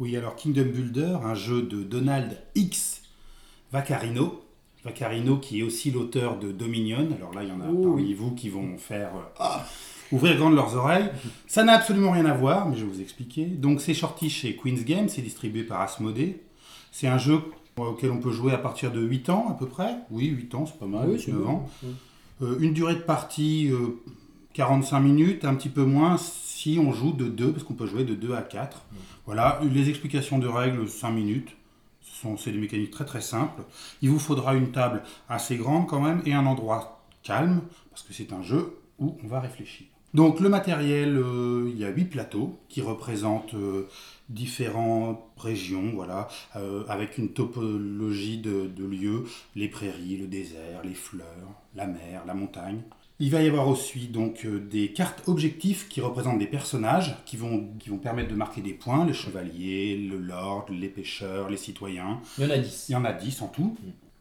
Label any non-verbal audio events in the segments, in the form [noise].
Oui, alors Kingdom Builder, un jeu de Donald X Vaccarino. Vaccarino qui est aussi l'auteur de Dominion. Alors là, il y en a Oh, parmi vous qui vont faire euh, ah, ouvrir grand leurs oreilles. [laughs] Ça n'a absolument rien à voir, mais je vais vous expliquer. Donc c'est sorti chez Queen's Game, c'est distribué par Asmodee. C'est un jeu auquel on peut jouer à partir de 8 ans à peu près. Oui, 8 ans, c'est pas mal, Ah oui, 8, c'est 9 bon. ans. Euh, une durée de partie euh, 45 minutes, un petit peu moins si on joue de 2, parce qu'on peut jouer de 2 à 4. Voilà, les explications de règles, 5 minutes. Ce sont- C'est des mécaniques très très simples. Il vous faudra une table assez grande quand même et un endroit calme, parce que c'est un jeu où on va réfléchir. Donc le matériel, euh, il y a 8 plateaux qui représentent euh, différentes régions, voilà, euh, avec une topologie de, de lieux, les prairies, le désert, les fleurs, la mer, la montagne. Il va y avoir aussi donc euh, des cartes objectifs qui représentent des personnages qui vont, qui vont permettre de marquer des points, les chevaliers, le lord, les pêcheurs, les citoyens. Il y en a 10. Il y en a 10 en tout.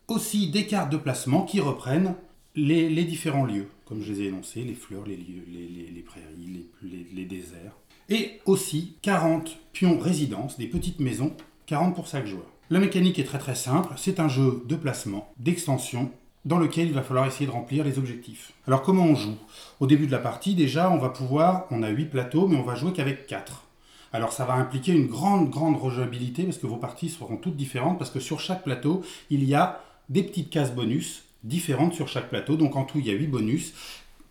Aussi des cartes de placement qui reprennent les, les différents lieux, comme je les ai énoncés, les fleurs, les, lieux, les, les- les prairies, les, les- les déserts. Et aussi 40 pions résidences, des petites maisons, 40 pour chaque joueur. La mécanique est très très simple, c'est un jeu de placement, d'extension, dans lequel il va falloir essayer de remplir les objectifs. Alors comment on joue? Au début de la partie, déjà, on va pouvoir, on a 8 plateaux, mais on va jouer qu'avec 4. Alors ça va impliquer une grande, grande rejouabilité parce que vos parties seront toutes différentes parce que sur chaque plateau, il y a des petites cases bonus différentes sur chaque plateau. Donc en tout, il y a 8 bonus.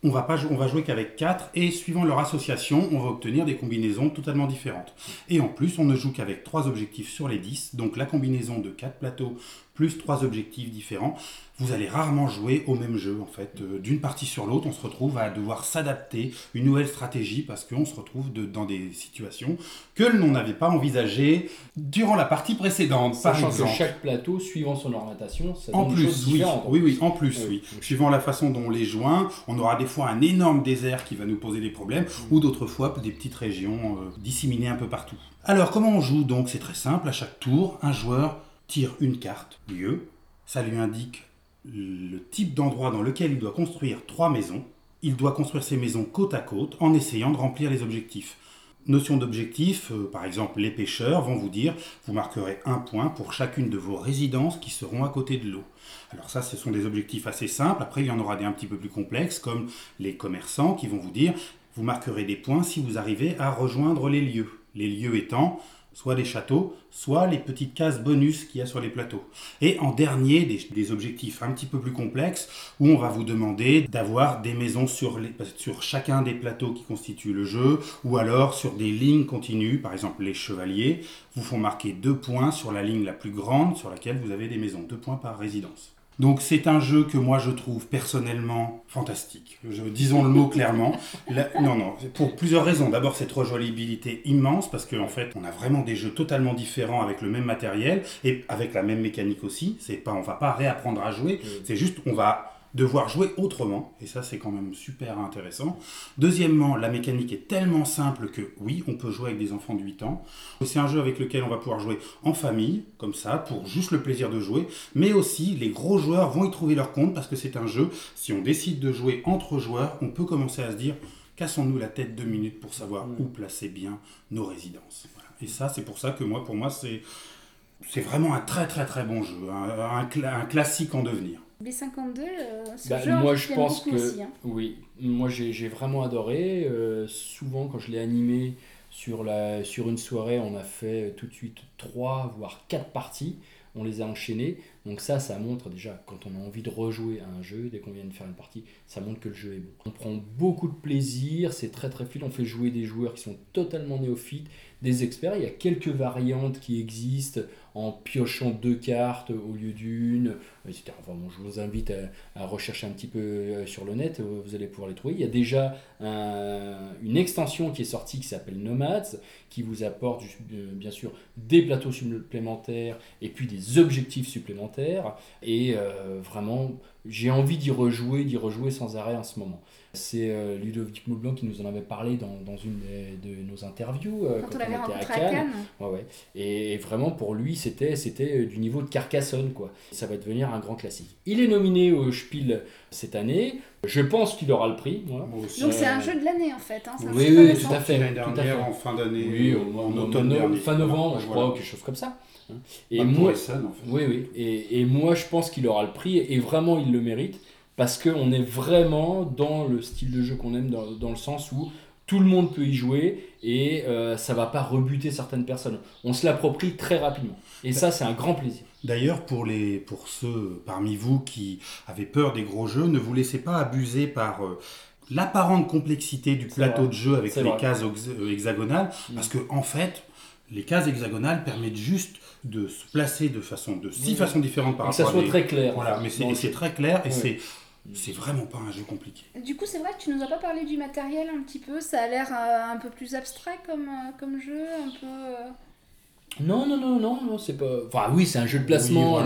On va, pas, on va jouer qu'avec 4 et suivant leur association, on va obtenir des combinaisons totalement différentes. Et en plus, on ne joue qu'avec 3 objectifs sur les 10. Donc la combinaison de 4 plateaux plus 3 objectifs différents, vous allez rarement jouer au même jeu en fait. Euh, D'une partie sur l'autre, on se retrouve à devoir s'adapter, une nouvelle stratégie parce qu'on se retrouve de- dans des situations que l'on n'avait pas envisagées durant la partie précédente, par Sachant que exemple. chaque plateau, suivant son orientation, ça En donne plus, oui, oui, oui, en plus, Oui. oui. Suivant la façon dont on les joint, on aura des fois un énorme désert qui va nous poser des problèmes, ou d'autres fois des petites régions euh, disséminées un peu partout. Alors, comment on joue donc? C'est très simple. À chaque tour, un joueur tire une carte, lieu. Ça lui indique le type d'endroit dans lequel il doit construire trois maisons. Il doit construire ces maisons côte à côte en essayant de remplir les objectifs. Notion d'objectif, euh, par exemple, les pêcheurs vont vous dire vous marquerez un point pour chacune de vos résidences qui seront à côté de l'eau. Alors ça, ce sont des objectifs assez simples. Après, il y en aura des un petit peu plus complexes, comme les commerçants qui vont vous dire vous marquerez des points si vous arrivez à rejoindre les lieux. Les lieux étant soit les châteaux, soit les petites cases bonus qu'il y a sur les plateaux. Et en dernier, des, objectifs un petit peu plus complexes, où on va vous demander d'avoir des maisons sur, sur chacun des plateaux qui constituent le jeu, ou alors sur des lignes continues, par exemple les chevaliers, vous font marquer deux points sur la ligne la plus grande sur laquelle vous avez des maisons, deux points par résidence. Donc c'est un jeu que moi je trouve personnellement fantastique. Je, disons le mot clairement. La- non, non, pour plusieurs raisons. D'abord cette rejouabilité immense parce qu'en fait on a vraiment des jeux totalement différents avec le même matériel et avec la même mécanique aussi. C'est pas, on va pas réapprendre à jouer. C'est juste on va devoir jouer autrement et ça c'est quand même super intéressant. Deuxièmement, la mécanique est tellement simple que oui, on peut jouer avec des enfants de 8 ans. C'est un jeu avec lequel on va pouvoir jouer en famille, comme ça, pour juste le plaisir de jouer, mais aussi les gros joueurs vont y trouver leur compte parce que c'est un jeu, si on décide de jouer entre joueurs, on peut commencer à se dire cassons-nous la tête deux minutes pour savoir où placer bien nos résidences. Voilà. Et ça, c'est pour ça que moi, pour moi, c'est c'est vraiment un très très très bon jeu, un, un cla- un classique en devenir. B52, euh, ce Bah, genre, moi, je pense que aussi, hein. oui. Moi, j'ai j'ai vraiment adoré. Euh, souvent, quand je l'ai animé sur la sur une soirée, on a fait tout de suite trois voire quatre parties. On les a enchaînées. Donc ça, ça montre déjà quand on a envie de rejouer à un jeu, dès qu'on vient de faire une partie, ça montre que le jeu est bon. On prend beaucoup de plaisir. C'est très très fluide. On fait jouer des joueurs qui sont totalement néophytes, des experts. Il y a quelques variantes qui existent en piochant deux cartes au lieu d'une, etc. Enfin, bon, je vous invite à, rechercher un petit peu euh, sur le net, euh, vous allez pouvoir les trouver. Il y a déjà un- une extension qui est sortie qui s'appelle Nomads, qui vous apporte euh, bien sûr des plateaux supplémentaires et puis des objectifs supplémentaires. Et euh, vraiment, j'ai envie d'y rejouer, d'y rejouer sans arrêt en ce moment. C'est euh, Ludovic Maublanc qui nous en avait parlé dans, dans une de nos interviews euh, quand, on, l'avait rencontré à Cannes. Ouais, ouais. Et, vraiment pour lui c'était c'était euh, du niveau de Carcassonne quoi. Ça va devenir un grand classique. Il est nominé au Spiel cette année. Je pense qu'il aura le prix. Donc c'est un jeu de l'année en fait. Hein. Oui, oui, tout à fait. L'année dernière en fin d'année. Oui, en, automne, fin novembre, je crois, ou quelque chose comme ça. Hein. Et moi, oui, oui. Et, et moi, je pense qu'il aura le prix et vraiment, il le mérite parce qu'on est vraiment dans le style de jeu qu'on aime, dans, le sens où tout le monde peut y jouer et euh, ça va pas rebuter certaines personnes. On se l'approprie très rapidement. Et ça, c'est un grand plaisir. D'ailleurs, pour, les, pour ceux parmi vous qui avaient peur des gros jeux, ne vous laissez pas abuser par... Euh, l'apparente complexité du plateau de jeu avec les cases hexagonales, mm. parce que en fait, les cases hexagonales permettent juste de se placer de façon de six façons différentes par rapport que ça soit très clair. Voilà, mais c'est très clair et c'est c'est vraiment pas un jeu compliqué. Du coup, c'est vrai que tu nous as pas parlé du matériel un petit peu. Ça a l'air euh, un peu plus abstrait comme, euh, comme jeu, un peu. Euh. Non, non, non, non, non c'est pas. Enfin, oui, c'est un jeu de placement,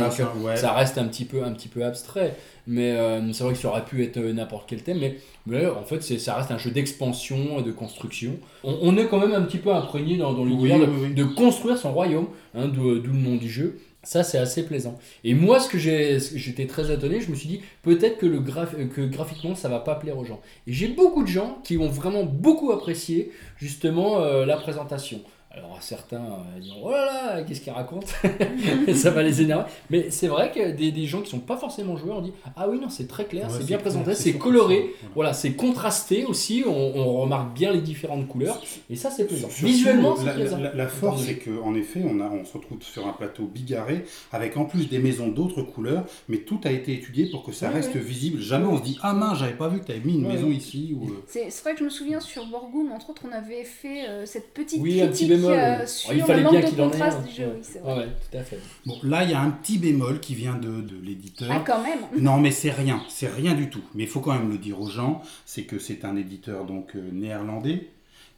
ça, reste un petit peu, un petit peu abstrait. Mais c'est vrai que ça aurait pu être n'importe quel thème. Mais, en fait, ça reste un jeu d'expansion et de construction. On, est quand même un petit peu imprégné dans, dans l'univers de, construire son royaume, hein, d'où le nom du jeu. Ça, c'est assez plaisant. Et moi, ce que j'étais très étonné, je me suis dit, peut-être que, le que graphiquement, ça va pas plaire aux gens. Et j'ai beaucoup de gens qui ont vraiment beaucoup apprécié, justement, euh, la présentation. Alors certains euh, diront oh là là, qu'est-ce qu'il raconte [laughs] Ça va les énerver. Mais c'est vrai que des, des, gens qui sont pas forcément joueurs ont dit ah oui non c'est très clair, c'est bien présenté, c'est coloré, voilà, c'est contrasté aussi, on, remarque bien les différentes couleurs et ça c'est plaisant. Visuellement c'est plaisant. La, force c'est qu'en effet on, a, on se retrouve sur un plateau bigarré avec en plus des maisons d'autres couleurs, mais tout a été étudié pour que ça reste visible. Jamais on se dit ah mince j'avais pas vu que tu avais mis une maison ici. Ou... Euh. C'est vrai que je me souviens sur Borgoum entre autres on avait fait euh, cette petite critique euh, il fallait bien qu'il en ait un. Du jeu, oui, c'est vrai. Ouais, tout à fait. Bon, là, il y a un petit bémol qui vient de, de l'éditeur. Ah, quand même Non, mais c'est rien, c'est rien du tout. Mais il faut quand même le dire aux gens, c'est que c'est un éditeur donc euh, néerlandais.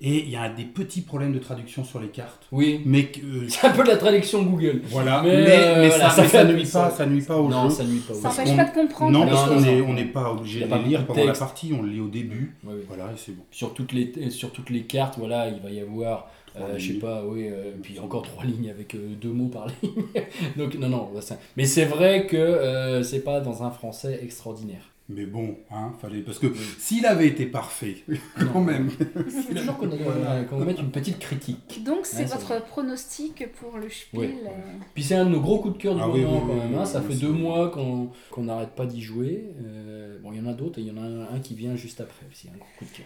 Et il y a des petits problèmes de traduction sur les cartes. Oui. Mais euh, [laughs] c'est un peu de la traduction Google. Voilà. Mais, mais, ça, ça, nuit pas, ça nuit pas au non, jeu. Ça nuit pas. Ça n'empêche pas de comprendre. Non, parce qu'on n'est on pas obligé de les lire pendant la partie. On le lit au début. Voilà, et c'est bon. Sur toutes les sur toutes les cartes, voilà, il va y avoir euh, je sais pas, oui, euh, puis encore trois lignes avec euh, deux mots par ligne. [laughs] Donc, non, non, mais c'est vrai que c'est pas dans un français extraordinaire. Mais bon, hein, fallait parce que s'il avait été parfait, [laughs] quand même. Il toujours qu'on met une petite critique. Donc c'est votre pronostic pour le Spiel. Puis c'est un de nos gros coups de cœur du ah moment quand même. Hein. Ça fait deux mois qu'on n'arrête pas d'y jouer. bon, il y en a d'autres et il y en a un, qui vient juste après. C'est un gros coup de cœur.